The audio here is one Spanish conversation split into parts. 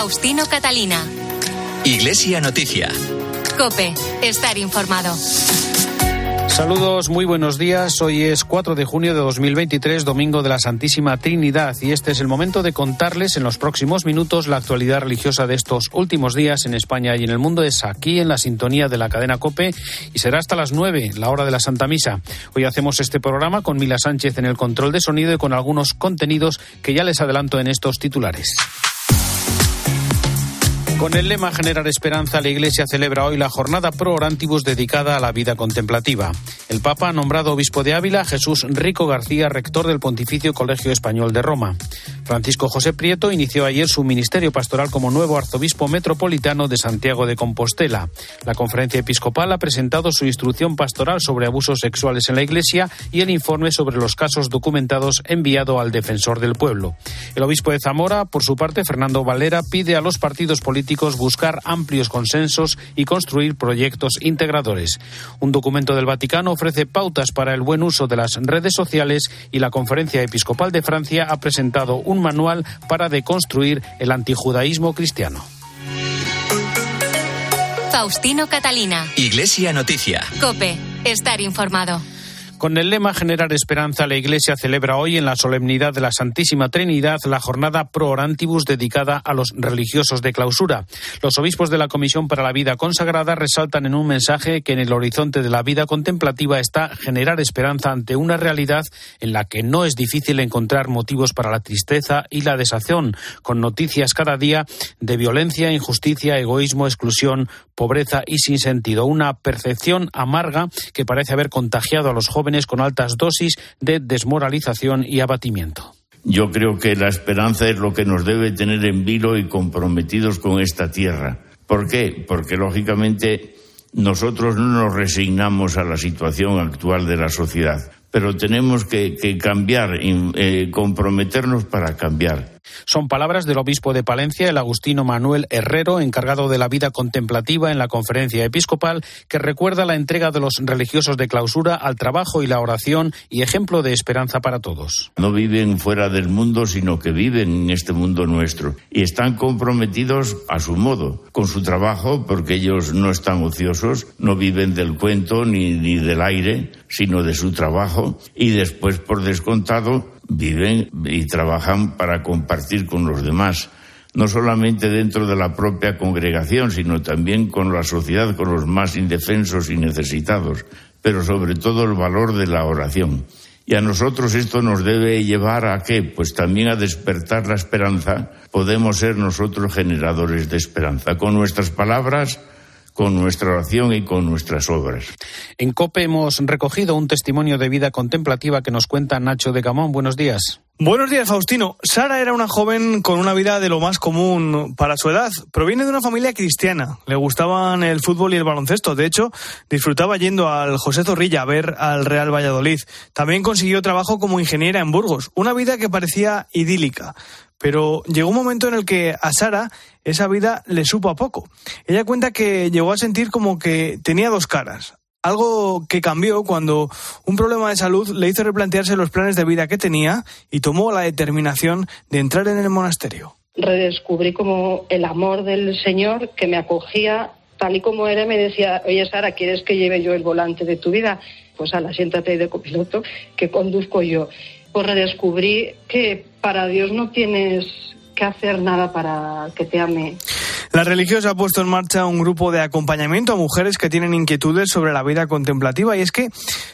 Faustino Catalina. Iglesia Noticia. Cope, estar informado. Saludos, muy buenos días. Hoy es 4 de junio de 2023, domingo de la Santísima Trinidad, y este es el momento de contarles en los próximos minutos la actualidad religiosa de estos últimos días en España y en el mundo. Es aquí en la sintonía de la cadena Cope y será hasta las 9, la hora de la Santa Misa. Hoy hacemos este programa con Mila Sánchez en el control de sonido y con algunos contenidos que ya les adelanto en estos titulares. Con el lema Generar Esperanza, la Iglesia celebra hoy la jornada pro orantibus dedicada a la vida contemplativa. El Papa ha nombrado obispo de Ávila Jesús Rico García, rector del Pontificio Colegio Español de Roma. Francisco José Prieto inició ayer su ministerio pastoral como nuevo arzobispo metropolitano de Santiago de Compostela. La conferencia episcopal ha presentado su instrucción pastoral sobre abusos sexuales en la Iglesia y el informe sobre los casos documentados enviado al defensor del pueblo. El obispo de Zamora, por su parte, Fernando Valera, pide a los partidos políticos buscar amplios consensos y construir proyectos integradores. Un documento del Vaticano ofrece pautas para el buen uso de las redes sociales y la Conferencia Episcopal de Francia ha presentado un manual para deconstruir el antijudaísmo cristiano. Faustino Catalina. Iglesia Noticia. Cope, estar informado. Con el lema Generar Esperanza, la Iglesia celebra hoy en la solemnidad de la Santísima Trinidad la jornada Pro Orantibus dedicada a los religiosos de clausura. Los obispos de la Comisión para la Vida Consagrada resaltan en un mensaje que en el horizonte de la vida contemplativa está generar esperanza ante una realidad en la que no es difícil encontrar motivos para la tristeza y la desazón, con noticias cada día de violencia, injusticia, egoísmo, exclusión, pobreza y sinsentido. Una percepción amarga que parece haber contagiado a los jóvenes con altas dosis de desmoralización y abatimiento. Yo creo que la esperanza es lo que nos debe tener en vilo y comprometidos con esta tierra. ¿Por qué? Porque lógicamente nosotros no nos resignamos a la situación actual de la sociedad, pero tenemos que, cambiar, eh, comprometernos para cambiar. Son palabras del obispo de Palencia, el agustino Manuel Herrero, encargado de la vida contemplativa en la conferencia episcopal, que recuerda la entrega de los religiosos de clausura al trabajo y la oración y ejemplo de esperanza para todos. No viven fuera del mundo, sino que viven en este mundo nuestro y están comprometidos a su modo con su trabajo, porque ellos no están ociosos, no viven del cuento ni, ni del aire, sino de su trabajo y después, por descontado, viven y trabajan para compartir con los demás, no solamente dentro de la propia congregación, sino también con la sociedad, con los más indefensos y necesitados, pero sobre todo el valor de la oración. Y a nosotros esto nos debe llevar a qué? Pues también a despertar la esperanza. Podemos ser nosotros generadores de esperanza con nuestras palabras, con nuestra oración y con nuestras obras. En COPE hemos recogido un testimonio de vida contemplativa que nos cuenta Nacho de Gamón. Buenos días. Buenos días, Faustino. Sara era una joven con una vida de lo más común para su edad. Proviene de una familia cristiana. Le gustaban el fútbol y el baloncesto. De hecho, disfrutaba yendo al José Zorrilla a ver al Real Valladolid. También consiguió trabajo como ingeniera en Burgos. Una vida que parecía idílica. Pero llegó un momento en el que a Sara esa vida le supo a poco. Ella cuenta que llegó a sentir como que tenía dos caras. Algo que cambió cuando un problema de salud le hizo replantearse los planes de vida que tenía y tomó la determinación de entrar en el monasterio. Redescubrí como el amor del Señor que me acogía tal y como era, me decía, oye Sara, ¿quieres que lleve yo el volante de tu vida? Pues a la siéntate de copiloto que conduzco yo pues redescubrí que para Dios no tienes que hacer nada para que te ame. La religiosa ha puesto en marcha un grupo de acompañamiento a mujeres que tienen inquietudes sobre la vida contemplativa y es que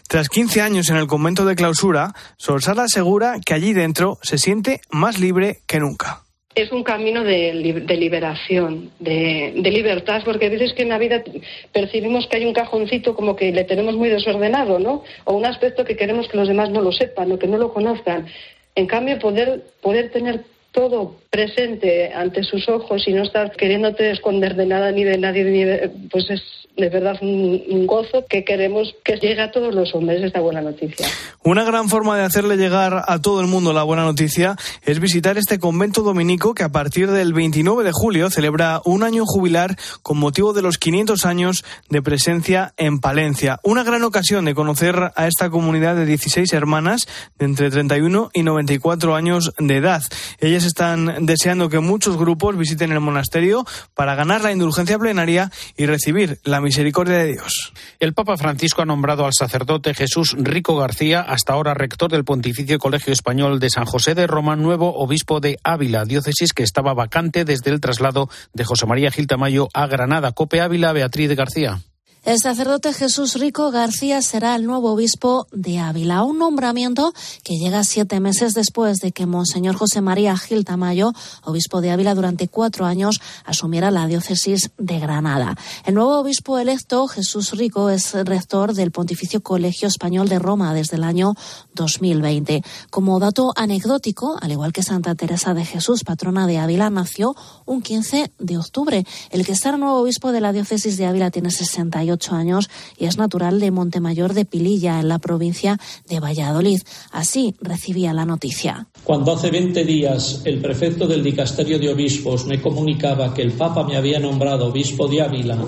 tras 15 años en el convento de clausura, Sor Sara asegura que allí dentro se siente más libre que nunca es un camino de, liberación, de, libertad, porque a veces que en la vida percibimos que hay un cajoncito como que le tenemos muy desordenado, ¿no? O un aspecto que queremos que los demás no lo sepan o que no lo conozcan. En cambio, poder, poder tener todo presente ante sus ojos y no estar queriéndote esconder de nada ni de nadie, pues es, de verdad un, gozo que queremos que llegue a todos los hombres esta buena noticia. Una gran forma de hacerle llegar a todo el mundo la buena noticia es visitar este convento dominico que a partir del 29 de julio celebra un año jubilar con motivo de los 500 años de presencia en Palencia. Una gran ocasión de conocer a esta comunidad de 16 hermanas de entre 31 y 94 años de edad. Ellas están deseando que muchos grupos visiten el monasterio para ganar la indulgencia plenaria y recibir la misericordia de Dios. El Papa Francisco ha nombrado al sacerdote Jesús Rico García, hasta ahora rector del Pontificio Colegio Español de San José de Roma, nuevo obispo de Ávila, diócesis que estaba vacante desde el traslado de José María Gil Tamayo a Granada. Cope Ávila, Beatriz García. El sacerdote Jesús Rico García será el nuevo obispo de Ávila, un nombramiento que llega siete meses después de que Monseñor José María Gil Tamayo, obispo de Ávila durante cuatro años, asumiera la diócesis de Granada. El nuevo obispo electo, Jesús Rico, es rector del Pontificio Colegio Español de Roma desde el año 2020. Como dato anecdótico, al igual que Santa Teresa de Jesús, patrona de Ávila, nació un 15 de octubre. El que será nuevo obispo de la diócesis de Ávila tiene 68 años y es natural de Montemayor de Pililla, en la provincia de Valladolid. Así recibía la noticia. Cuando hace 20 días el prefecto del dicasterio de obispos me comunicaba que el Papa me había nombrado obispo de Ávila,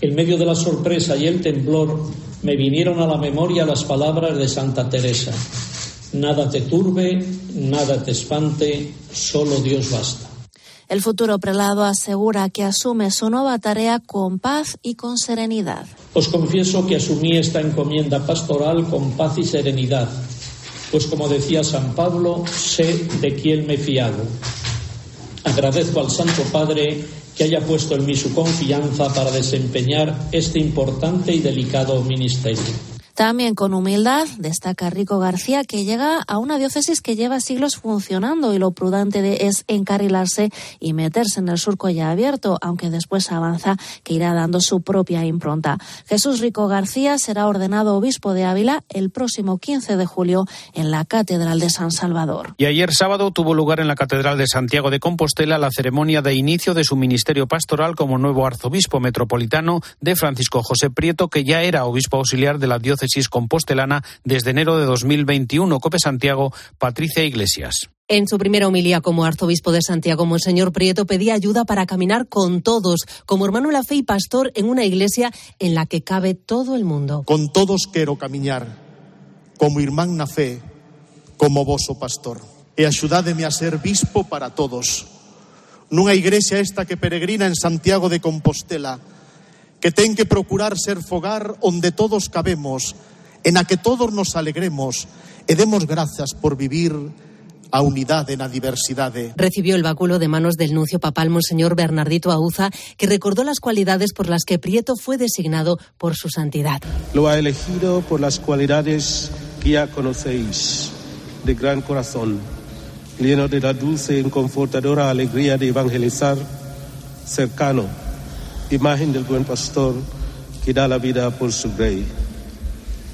en medio de la sorpresa y el temblor me vinieron a la memoria las palabras de Santa Teresa. Nada te turbe, nada te espante, solo Dios basta. El futuro prelado asegura que asume su nueva tarea con paz y con serenidad. Os confieso que asumí esta encomienda pastoral con paz y serenidad, pues como decía San Pablo, sé de quién me fiado. Agradezco al Santo Padre que haya puesto en mí su confianza para desempeñar este importante y delicado ministerio. También con humildad destaca Rico García que llega a una diócesis que lleva siglos funcionando y lo prudente es encarrilarse y meterse en el surco ya abierto, aunque después avanza que irá dando su propia impronta. Jesús Rico García será ordenado obispo de Ávila el próximo 15 de julio en la Catedral de San Salvador. Y ayer sábado tuvo lugar en la Catedral de Santiago de Compostela la ceremonia de inicio de su ministerio pastoral como nuevo arzobispo metropolitano de Francisco José Prieto, que ya era obispo auxiliar de la diócesis compostelana desde enero de 2021. Cope Santiago, Patricia Iglesias. En su primera homilía como arzobispo de Santiago, Monseñor Prieto pedía ayuda para caminar con todos, como hermano en la fe y pastor en una iglesia en la que cabe todo el mundo. Con todos quiero caminar, como hermano na fe, como voso pastor. E ayudadme a ser bispo para todos. Nunha iglesia esta que peregrina en Santiago de Compostela, que ten que procurar ser fogar onde todos cabemos, en a que todos nos alegremos e demos grazas por vivir a unidade na diversidade. Recibió el báculo de manos del nuncio papal Monseñor Bernardito Auza, que recordó las cualidades por las que Prieto fue designado por su santidad. Lo ha elegido por las cualidades que ya conocéis, de gran corazón, lleno de la dulce y confortadora alegría de evangelizar, cercano, imagen del buen pastor que da la vida por su rey.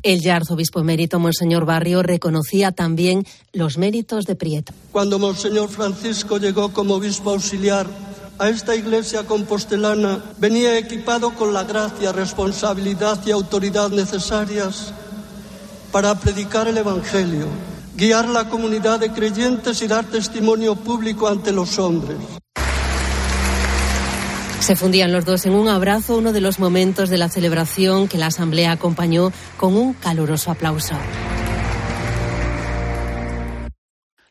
El ya arzobispo emérito Monseñor Barrio reconocía también los méritos de Prieto. Cuando Monseñor Francisco llegó como obispo auxiliar a esta iglesia compostelana, venía equipado con la gracia, responsabilidad y autoridad necesarias para predicar el Evangelio, guiar la comunidad de creyentes y dar testimonio público ante los hombres. Se fundían los dos en un abrazo, uno de los momentos de la celebración que la Asamblea acompañó con un caluroso aplauso.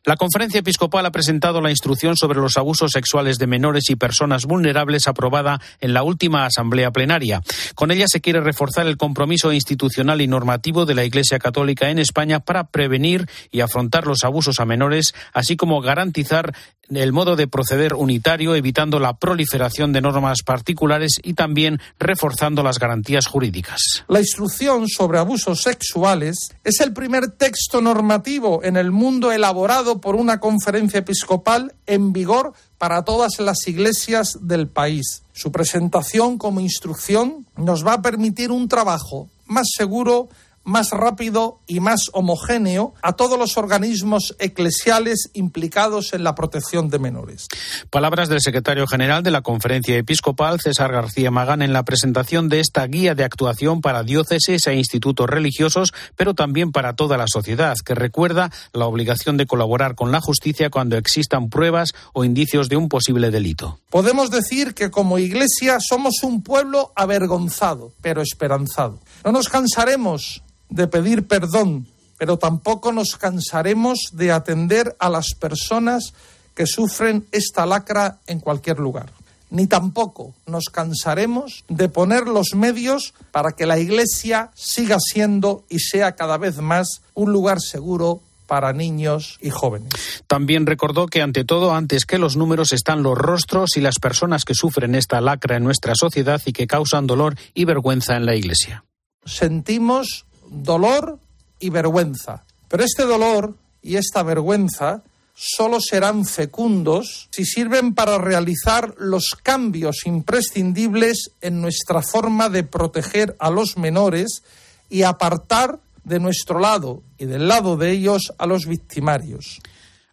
La conferencia episcopal ha presentado la instrucción sobre los abusos sexuales de menores y personas vulnerables aprobada en la última asamblea plenaria. Con ella se quiere reforzar el compromiso institucional y normativo de la Iglesia Católica en España para prevenir y afrontar los abusos a menores, así como garantizar el modo de proceder unitario, evitando la proliferación de normas particulares y también reforzando las garantías jurídicas. La instrucción sobre abusos sexuales es el primer texto normativo en el mundo elaborado por una conferencia episcopal en vigor para todas las iglesias del país. Su presentación como instrucción nos va a permitir un trabajo más seguro, más rápido y más homogéneo a todos los organismos eclesiales implicados en la protección de menores. Palabras del secretario general de la Conferencia Episcopal, César García Magán, en la presentación de esta guía de actuación para diócesis e institutos religiosos, pero también para toda la sociedad, que recuerda la obligación de colaborar con la justicia cuando existan pruebas o indicios de un posible delito. Podemos decir que como Iglesia somos un pueblo avergonzado, pero esperanzado. No nos cansaremos de pedir perdón, pero tampoco nos cansaremos de atender a las personas que sufren esta lacra en cualquier lugar. Ni tampoco nos cansaremos de poner los medios para que la Iglesia siga siendo y sea cada vez más un lugar seguro para niños y jóvenes. También recordó que ante todo, antes que los números, están los rostros y las personas que sufren esta lacra en nuestra sociedad y que causan dolor y vergüenza en la Iglesia. Sentimos dolor y vergüenza. Pero este dolor y esta vergüenza solo serán fecundos si sirven para realizar los cambios imprescindibles en nuestra forma de proteger a los menores y apartar de nuestro lado y del lado de ellos a los victimarios.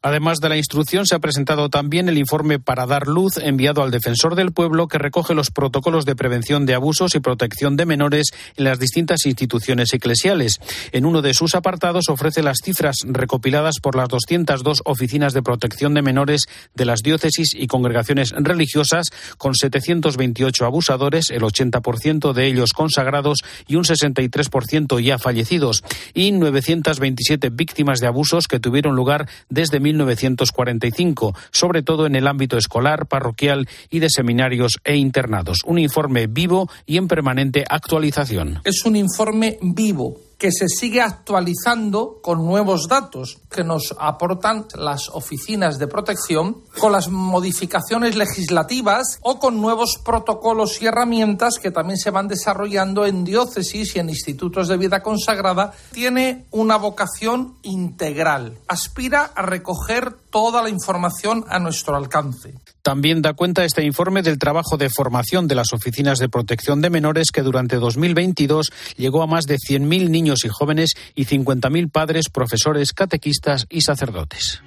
Además de la instrucción, se ha presentado también el informe para dar luz enviado al defensor del pueblo que recoge los protocolos de prevención de abusos y protección de menores en las distintas instituciones eclesiales. En uno de sus apartados ofrece las cifras recopiladas por las 202 oficinas de protección de menores de las diócesis y congregaciones religiosas, con 728 abusadores, el 80% de ellos consagrados y un 63% ya fallecidos, y 927 víctimas de abusos que tuvieron lugar desde 1945, sobre todo en el ámbito escolar, parroquial y de seminarios e internados. Un informe vivo y en permanente actualización. Es un informe vivo que se sigue actualizando con nuevos datos que nos aportan las oficinas de protección, con las modificaciones legislativas o con nuevos protocolos y herramientas que también se van desarrollando en diócesis y en institutos de vida consagrada, tiene una vocación integral. Aspira a recoger toda la información a nuestro alcance. También da cuenta este informe del trabajo de formación de las oficinas de protección de menores que durante 2022 llegó a más de 100.000 niños y jóvenes y 50.000 padres, profesores, catequistas y sacerdotes.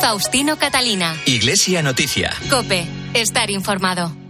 Faustino Catalina. Iglesia Noticia. Cope. Estar informado.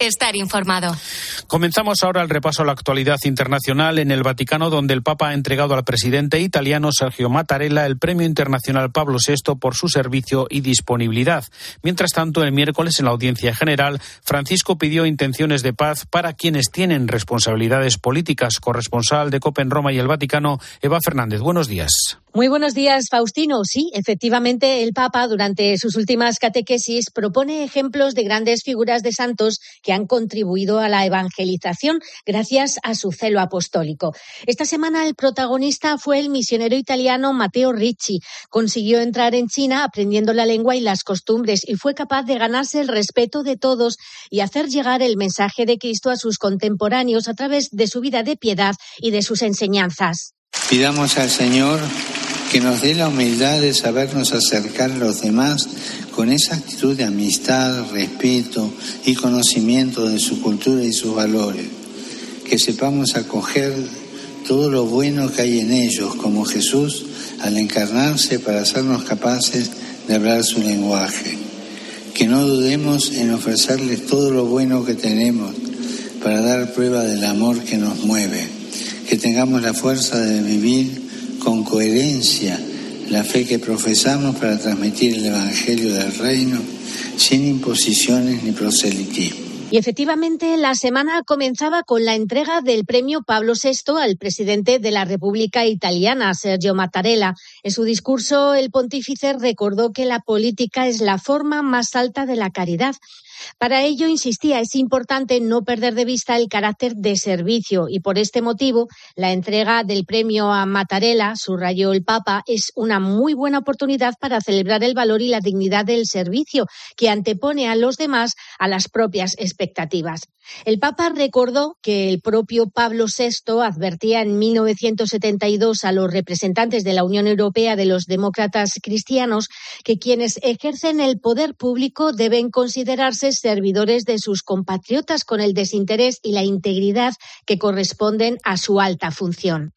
Estar informado. Comenzamos ahora el repaso a la actualidad internacional en el Vaticano, donde el Papa ha entregado al presidente italiano Sergio Mattarella el Premio Internacional Pablo VI por su servicio y disponibilidad. Mientras tanto, el miércoles en la audiencia general, Francisco pidió intenciones de paz para quienes tienen responsabilidades políticas. Corresponsal de COPE en Roma y el Vaticano, Eva Fernández. Buenos días. Muy buenos días, Faustino. Sí, efectivamente, el Papa, durante sus últimas catequesis, propone ejemplos de grandes figuras de santos que han contribuido a la evangelización gracias a su celo apostólico. Esta semana el protagonista fue el misionero italiano Matteo Ricci. Consiguió entrar en China aprendiendo la lengua y las costumbres y fue capaz de ganarse el respeto de todos y hacer llegar el mensaje de Cristo a sus contemporáneos a través de su vida de piedad y de sus enseñanzas. Pidamos al Señor que nos dé la humildad de sabernos acercar a los demás con esa actitud de amistad, respeto y conocimiento de su cultura y sus valores. Que sepamos acoger todo lo bueno que hay en ellos, como Jesús al encarnarse para hacernos capaces de hablar su lenguaje. Que no dudemos en ofrecerles todo lo bueno que tenemos para dar prueba del amor que nos mueve. Que tengamos la fuerza de vivir con coherencia la fe que profesamos para transmitir el Evangelio del Reino sin imposiciones ni proselitismo. Y efectivamente, la semana comenzaba con la entrega del premio Pablo VI al presidente de la República Italiana, Sergio Mattarella. En su discurso, el pontífice recordó que la política es la forma más alta de la caridad. Para ello, insistía, es importante no perder de vista el carácter de servicio y por este motivo la entrega del premio a Mattarella, subrayó el Papa, es una muy buena oportunidad para celebrar el valor y la dignidad del servicio que antepone a los demás a las propias expectativas. El Papa recordó que el propio Pablo VI advertía en 1972 a los representantes de la Unión Europea de los demócratas cristianos que quienes ejercen el poder público deben considerarse servidores de sus compatriotas con el desinterés y la integridad que corresponden a su alta función.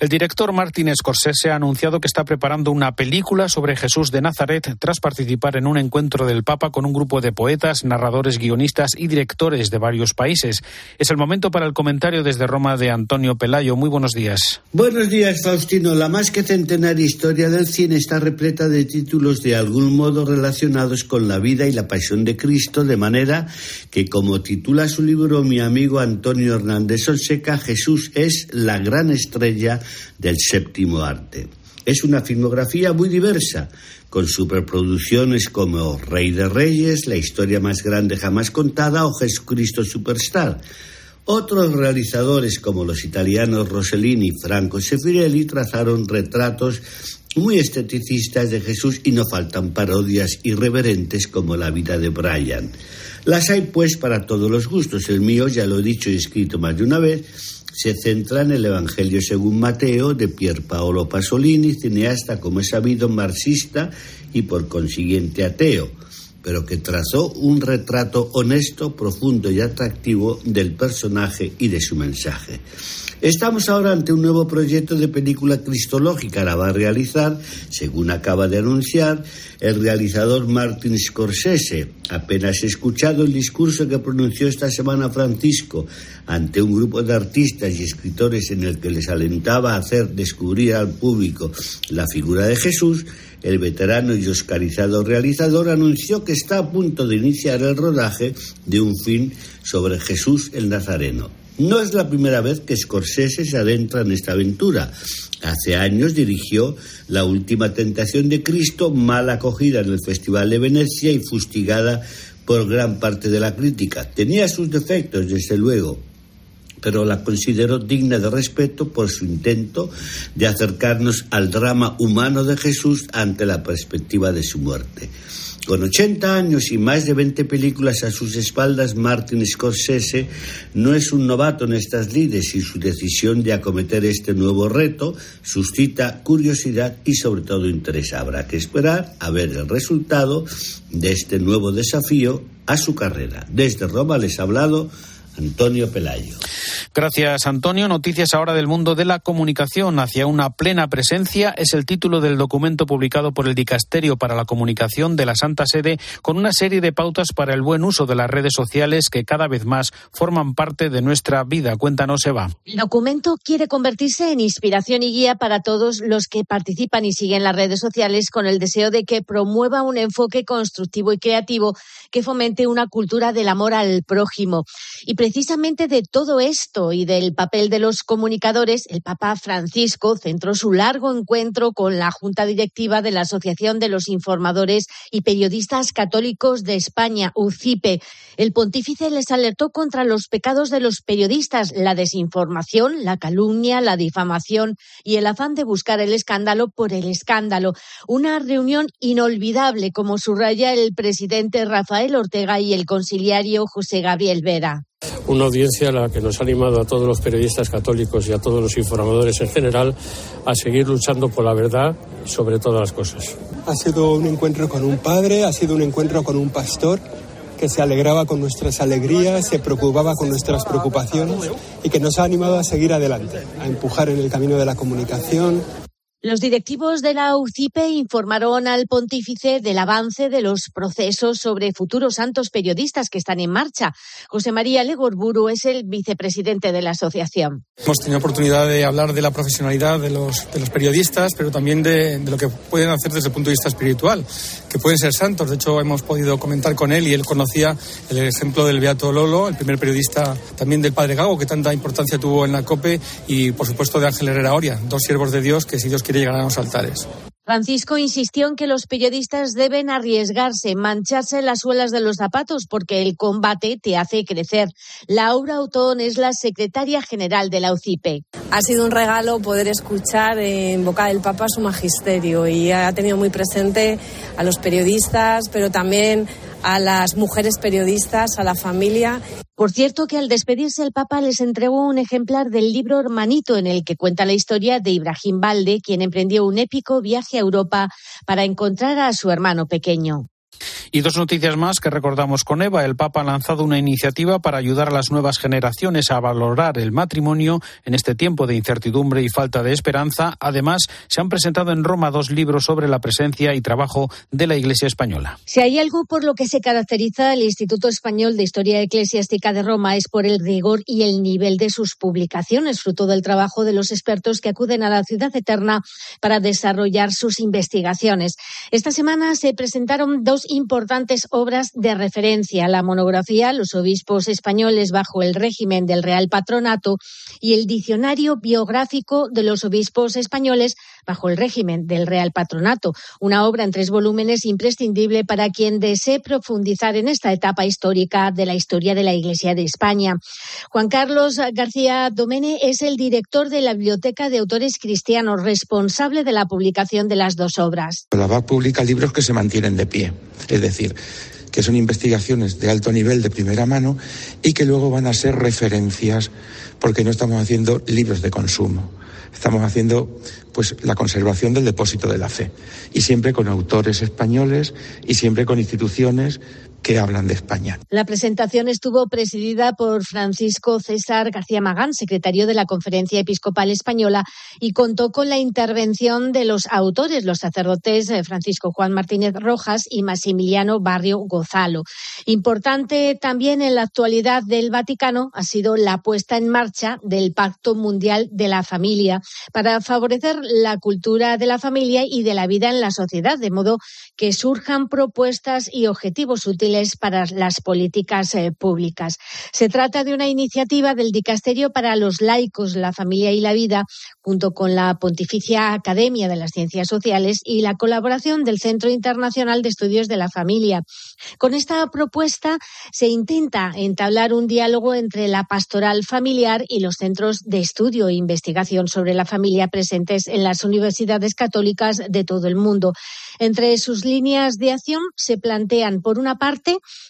El director Martin Scorsese ha anunciado que está preparando una película sobre Jesús de Nazaret tras participar en un encuentro del Papa con un grupo de poetas, narradores, guionistas y directores de varios países. Es el momento para el comentario desde Roma de Antonio Pelayo. Muy buenos días. Buenos días, Faustino. La más que centenaria historia del cine está repleta de títulos de algún modo relacionados con la vida y la pasión de Cristo, de manera que, como titula su libro mi amigo Antonio Hernández Sonseca, Jesús es la gran estrella del séptimo arte. Es una filmografía muy diversa, con superproducciones como Rey de Reyes, La historia más grande jamás contada o Jesucristo Superstar. Otros realizadores como los italianos Rossellini y Franco Sefirelli trazaron retratos muy esteticistas de Jesús y no faltan parodias irreverentes como la vida de Brian. Las hay pues para todos los gustos. El mío, ya lo he dicho y escrito más de una vez, se centra en el Evangelio según Mateo de Pier Paolo Pasolini, cineasta, como es sabido, marxista y por consiguiente ateo, pero que trazó un retrato honesto, profundo y atractivo del personaje y de su mensaje. Estamos ahora ante un nuevo proyecto de película cristológica. La va a realizar, según acaba de anunciar, el realizador Martin Scorsese. Apenas escuchado el discurso que pronunció esta semana Francisco ante un grupo de artistas y escritores en el que les alentaba a hacer descubrir al público la figura de Jesús, el veterano y oscarizado realizador anunció que está a punto de iniciar el rodaje de un film sobre Jesús el Nazareno. No es la primera vez que Scorsese se adentra en esta aventura. Hace años dirigió La Última Tentación de Cristo, mal acogida en el Festival de Venecia y fustigada por gran parte de la crítica. Tenía sus defectos, desde luego, pero la considero digna de respeto por su intento de acercarnos al drama humano de Jesús ante la perspectiva de su muerte. Con 80 años y más de 20 películas a sus espaldas, Martin Scorsese no es un novato en estas lides y su decisión de acometer este nuevo reto suscita curiosidad y sobre todo interés. Habrá que esperar a ver el resultado de este nuevo desafío a su carrera. Desde Roma les ha hablado Antonio Pelayo. Gracias, Antonio. Noticias ahora del mundo de la comunicación hacia una plena presencia es el título del documento publicado por el Dicasterio para la Comunicación de la Santa Sede con una serie de pautas para el buen uso de las redes sociales que cada vez más forman parte de nuestra vida. Cuéntanos, Eva. El documento quiere convertirse en inspiración y guía para todos los que participan y siguen las redes sociales con el deseo de que promueva un enfoque constructivo y creativo que fomente una cultura del amor al prójimo. Y precisamente de todo esto y del papel de los comunicadores, el Papa Francisco centró su largo encuentro con la Junta Directiva de la Asociación de los Informadores y Periodistas Católicos de España, UCIPE. El pontífice les alertó contra los pecados de los periodistas, la desinformación, la calumnia, la difamación y el afán de buscar el escándalo por el escándalo. Una reunión inolvidable, como subraya el presidente Rafael Ortega y el conciliario José Gabriel Vera una audiencia a la que nos ha animado a todos los periodistas católicos y a todos los informadores en general a seguir luchando por la verdad sobre todas las cosas. Ha sido un encuentro con un padre, ha sido un encuentro con un pastor que se alegraba con nuestras alegrías, se preocupaba con nuestras preocupaciones y que nos ha animado a seguir adelante, a empujar en el camino de la comunicación, los directivos de la UCIPE informaron al pontífice del avance de los procesos sobre futuros santos periodistas que están en marcha. José María Legorburu es el vicepresidente de la asociación. Hemos tenido oportunidad de hablar de la profesionalidad de los, de los periodistas, pero también de, de, lo que pueden hacer desde el punto de vista espiritual, que pueden ser santos. De hecho, hemos podido comentar con él y él conocía el ejemplo del Beato Lolo, el primer periodista también del Padre Gago, que tanta importancia tuvo en la COPE, y por supuesto de Ángel Herrera Oria, dos siervos de Dios que si Dios quiere llegar a los altares. Francisco insistió en que los periodistas deben arriesgarse, mancharse las suelas de los zapatos, porque el combate te hace crecer. Laura Autón es la secretaria general de la UCIPE. Ha sido un regalo poder escuchar en boca del Papa su magisterio y ha tenido muy presente a los periodistas, pero también a las mujeres periodistas, a la familia. Por cierto, que al despedirse el Papa les entregó un ejemplar del libro Hermanito, en el que cuenta la historia de Ibrahim Balde, quien emprendió un épico viaje a Europa para encontrar a su hermano pequeño. Y dos noticias más que recordamos con Eva. El Papa ha lanzado una iniciativa para ayudar a las nuevas generaciones a valorar el matrimonio en este tiempo de incertidumbre y falta de esperanza. Además, se han presentado en Roma dos libros sobre la presencia y trabajo de la Iglesia española. Si hay algo por lo que se caracteriza el Instituto Español de Historia Eclesiástica de Roma es por el rigor y el nivel de sus publicaciones, fruto del trabajo de los expertos que acuden a la ciudad eterna para desarrollar sus investigaciones. Esta semana se presentaron dos importantes obras de referencia, la monografía Los obispos españoles bajo el régimen del Real Patronato y el diccionario biográfico de los obispos españoles bajo el régimen del Real Patronato, una obra en tres volúmenes imprescindible para quien desee profundizar en esta etapa histórica de la historia de la Iglesia de España. Juan Carlos García Domene es el director de la Biblioteca de Autores Cristianos, responsable de la publicación de las dos obras. La BAC publica libros que se mantienen de pie, es decir, que son investigaciones de alto nivel, de primera mano, y que luego van a ser referencias, porque no estamos haciendo libros de consumo, estamos haciendo pues la conservación del depósito de la fe, y siempre con autores españoles y siempre con instituciones que hablan de España. La presentación estuvo presidida por Francisco César García Magán, secretario de la Conferencia Episcopal Española, y contó con la intervención de los autores, los sacerdotes eh, Francisco Juan Martínez Rojas y Maximiliano Barrio Gozalo. Importante también en la actualidad del Vaticano ha sido la puesta en marcha del Pacto Mundial de la Familia para favorecer la cultura de la familia y de la vida en la sociedad, de modo que surjan propuestas y objetivos útiles para las políticas eh, públicas. Se trata de una iniciativa del Dicasterio para los laicos, la familia y la vida, junto con la Pontificia Academia de las Ciencias Sociales y la colaboración del Centro Internacional de Estudios de la Familia. Con esta propuesta se intenta entablar un diálogo entre la pastoral familiar y los centros de estudio e investigación sobre la familia presentes en las universidades católicas de todo el mundo. Entre sus líneas de acción se plantean, por una parte,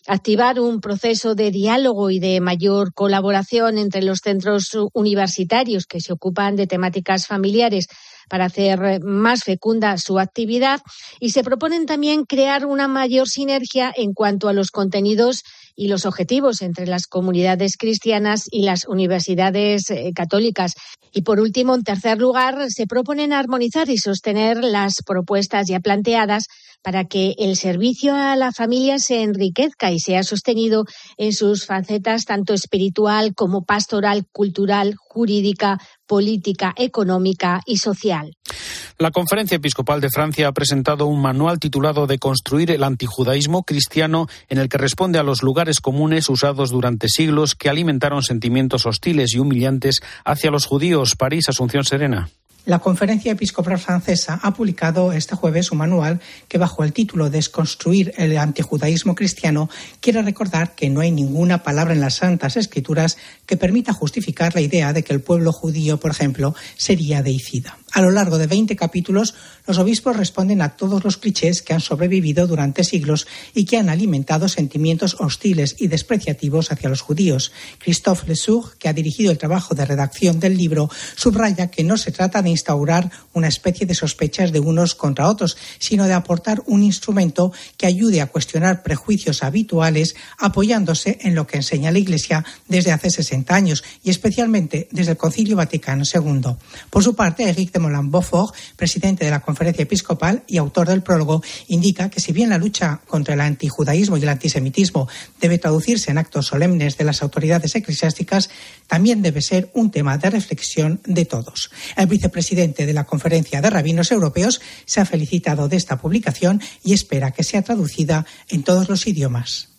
activar un proceso de diálogo y de mayor colaboración entre los centros universitarios que se ocupan de temáticas familiares para hacer más fecunda su actividad. Y se proponen también crear una mayor sinergia en cuanto a los contenidos y los objetivos entre las comunidades cristianas y las universidades eh, católicas. Y por último, en tercer lugar, se proponen armonizar y sostener las propuestas ya planteadas para que el servicio a la familia se enriquezca y sea sostenido en sus facetas tanto espiritual como pastoral, cultural, jurídica, política, económica y social. La Conferencia Episcopal de Francia ha presentado un manual titulado De construir el antijudaísmo cristiano en el que responde a los lugares comunes usados durante siglos que alimentaron sentimientos hostiles y humillantes hacia los judíos. París, Asunción Serena. La Conferencia Episcopal Francesa ha publicado este jueves un manual que, bajo el título Desconstruir el antijudaísmo cristiano, quiere recordar que no hay ninguna palabra en las Santas Escrituras que permita justificar la idea de que el pueblo judío, por ejemplo, sería deicida. A lo largo de 20 capítulos, los obispos responden a todos los clichés que han sobrevivido durante siglos y que han alimentado sentimientos hostiles y despreciativos hacia los judíos. Christophe Lesourd, que ha dirigido el trabajo de redacción del libro, subraya que no se trata de instaurar una especie de sospechas de unos contra otros, sino de aportar un instrumento que ayude a cuestionar prejuicios habituales apoyándose en lo que enseña la Iglesia desde hace 60 años y especialmente desde el Concilio Vaticano II. Por su parte, Eric de Beaufort, presidente de la Conferencia Episcopal y autor del prólogo, indica que si bien la lucha contra el antijudaísmo y el antisemitismo debe traducirse en actos solemnes de las autoridades eclesiásticas, también debe ser un tema de reflexión de todos. El vicepresidente de la Conferencia de Rabinos Europeos se ha felicitado de esta publicación y espera que sea traducida en todos los idiomas.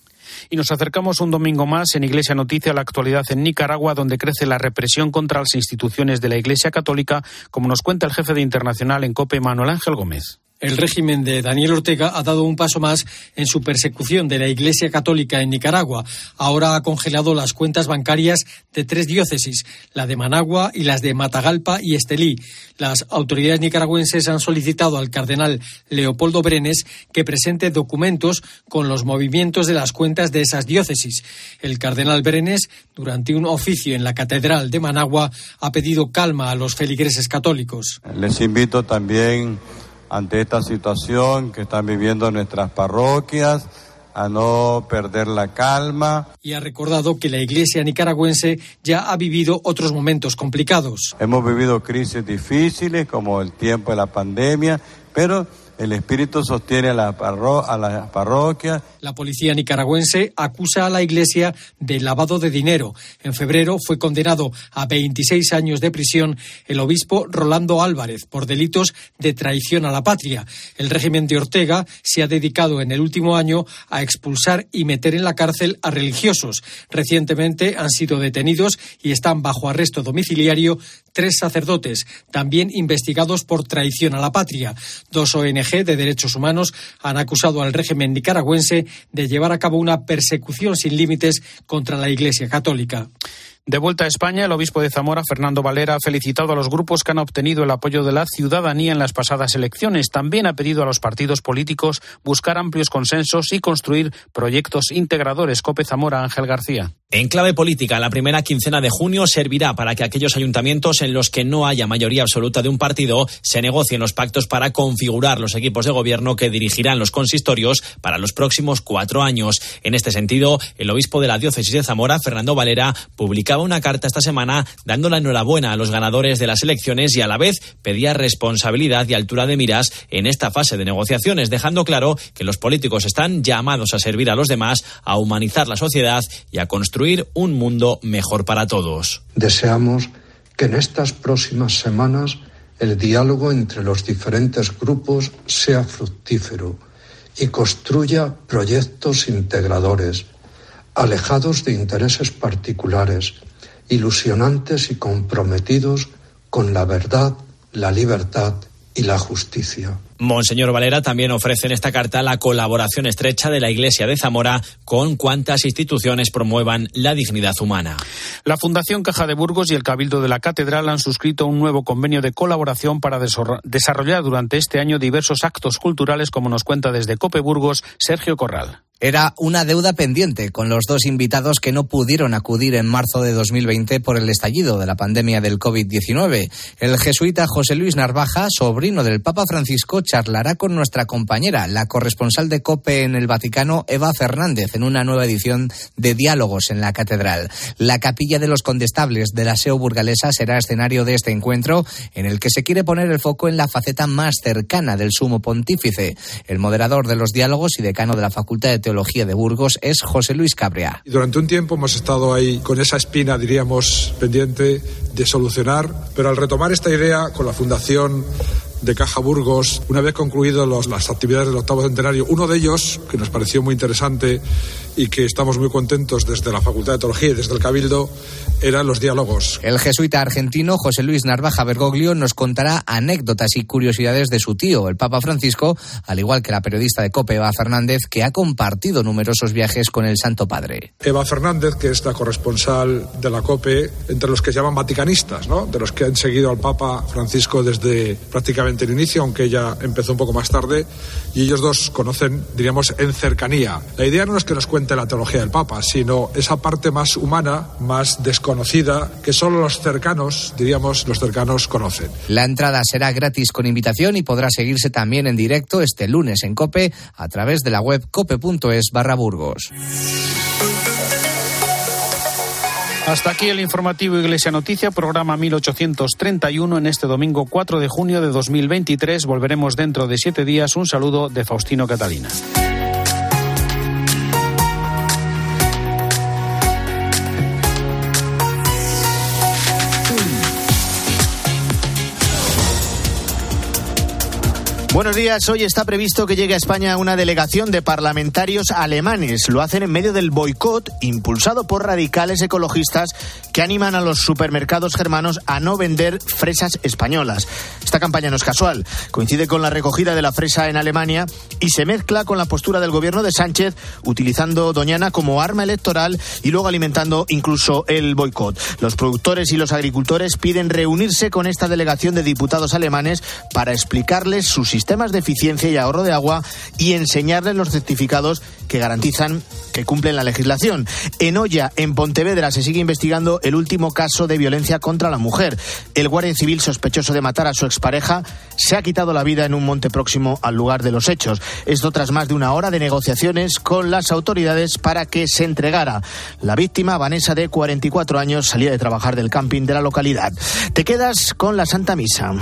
Y nos acercamos un domingo más en Iglesia Noticia a la actualidad en Nicaragua, donde crece la represión contra las instituciones de la Iglesia Católica, como nos cuenta el jefe de Internacional en COPE, Manuel Ángel Gómez. El régimen de Daniel Ortega ha dado un paso más en su persecución de la Iglesia Católica en Nicaragua. Ahora ha congelado las cuentas bancarias de tres diócesis, la de Managua y las de Matagalpa y Estelí. Las autoridades nicaragüenses han solicitado al cardenal Leopoldo Brenes que presente documentos con los movimientos de las cuentas de esas diócesis. El cardenal Brenes, durante un oficio en la Catedral de Managua, ha pedido calma a los feligreses católicos. Les invito también ante esta situación que están viviendo nuestras parroquias, a no perder la calma. Y ha recordado que la Iglesia nicaragüense ya ha vivido otros momentos complicados. Hemos vivido crisis difíciles como el tiempo de la pandemia, pero el Espíritu sostiene a la, a la parroquia. La policía nicaragüense acusa a la Iglesia de lavado de dinero. En febrero fue condenado a 26 años de prisión el obispo Rolando Álvarez por delitos de traición a la patria. El régimen de Ortega se ha dedicado en el último año a expulsar y meter en la cárcel a religiosos. Recientemente han sido detenidos y están bajo arresto domiciliario tres sacerdotes, también investigados por traición a la patria. Dos ONG de derechos humanos han acusado al régimen nicaragüense de llevar a cabo una persecución sin límites contra la Iglesia Católica. De vuelta a España, el obispo de Zamora, Fernando Valera, ha felicitado a los grupos que han obtenido el apoyo de la ciudadanía en las pasadas elecciones. También ha pedido a los partidos políticos buscar amplios consensos y construir proyectos integradores. Cope Zamora, Ángel García. En clave política, la primera quincena de junio servirá para que aquellos ayuntamientos en los que no haya mayoría absoluta de un partido se negocien los pactos para configurar los equipos de gobierno que dirigirán los consistorios para los próximos cuatro años. En este sentido, el obispo de la diócesis de Zamora, Fernando Valera, una carta esta semana dando la enhorabuena a los ganadores de las elecciones y a la vez pedía responsabilidad y altura de miras en esta fase de negociaciones, dejando claro que los políticos están llamados a servir a los demás, a humanizar la sociedad y a construir un mundo mejor para todos. Deseamos que en estas próximas semanas el diálogo entre los diferentes grupos sea fructífero y construya proyectos integradores, alejados de intereses particulares, ilusionantes y comprometidos con la verdad, la libertad y la justicia. Monseñor Valera también ofrece en esta carta la colaboración estrecha de la Iglesia de Zamora con cuantas instituciones promuevan la dignidad humana. La Fundación Caja de Burgos y el Cabildo de la Catedral han suscrito un nuevo convenio de colaboración para desarrollar durante este año diversos actos culturales, como nos cuenta desde Cope Burgos Sergio Corral. Era una deuda pendiente con los dos invitados que no pudieron acudir en marzo de 2020 por el estallido de la pandemia del COVID-19. El jesuita José Luis Narvaja, sobrino del Papa Francisco, charlará con nuestra compañera, la corresponsal de COPE en el Vaticano, Eva Fernández, en una nueva edición de Diálogos en la Catedral. La capilla de los condestables de la SEO burgalesa será escenario de este encuentro, en el que se quiere poner el foco en la faceta más cercana del sumo pontífice. El moderador de los diálogos y decano de la Facultad de Teología de Burgos es José Luis Cabrea. Durante un tiempo hemos estado ahí con esa espina, diríamos, pendiente de solucionar, pero al retomar esta idea con la Fundación de Caja Burgos, una vez concluidos las actividades del octavo centenario, uno de ellos, que nos pareció muy interesante y que estamos muy contentos desde la Facultad de Teología y desde el Cabildo, eran los diálogos. El jesuita argentino José Luis Narvaja Bergoglio nos contará anécdotas y curiosidades de su tío, el Papa Francisco, al igual que la periodista de COPE, Eva Fernández, que ha compartido numerosos viajes con el Santo Padre. Eva Fernández, que es la corresponsal de la COPE, entre los que se llaman vaticanistas, ¿no? de los que han seguido al Papa Francisco desde prácticamente el inicio, aunque ella empezó un poco más tarde, y ellos dos conocen, diríamos, en cercanía. La idea no es que nos la teología del Papa, sino esa parte más humana, más desconocida, que solo los cercanos, diríamos, los cercanos conocen. La entrada será gratis con invitación y podrá seguirse también en directo este lunes en COPE a través de la web cope.es barra Burgos. Hasta aquí el informativo Iglesia Noticia, programa 1831 en este domingo 4 de junio de 2023. Volveremos dentro de siete días. Un saludo de Faustino Catalina. Buenos días. Hoy está previsto que llegue a España una delegación de parlamentarios alemanes. Lo hacen en medio del boicot impulsado por radicales ecologistas que animan a los supermercados germanos a no vender fresas españolas. Esta campaña no es casual. Coincide con la recogida de la fresa en Alemania y se mezcla con la postura del gobierno de Sánchez utilizando Doñana como arma electoral y luego alimentando incluso el boicot. Los productores y los agricultores piden reunirse con esta delegación de diputados alemanes para explicarles sus sistemas de eficiencia y ahorro de agua y enseñarles los certificados que garantizan que cumplen la legislación. En Olla, en Pontevedra, se sigue investigando el último caso de violencia contra la mujer. El guardia civil sospechoso de matar a su expareja se ha quitado la vida en un monte próximo al lugar de los hechos. Esto tras más de una hora de negociaciones con las autoridades para que se entregara. La víctima, Vanessa, de 44 años, salía de trabajar del camping de la localidad. Te quedas con la Santa Misa.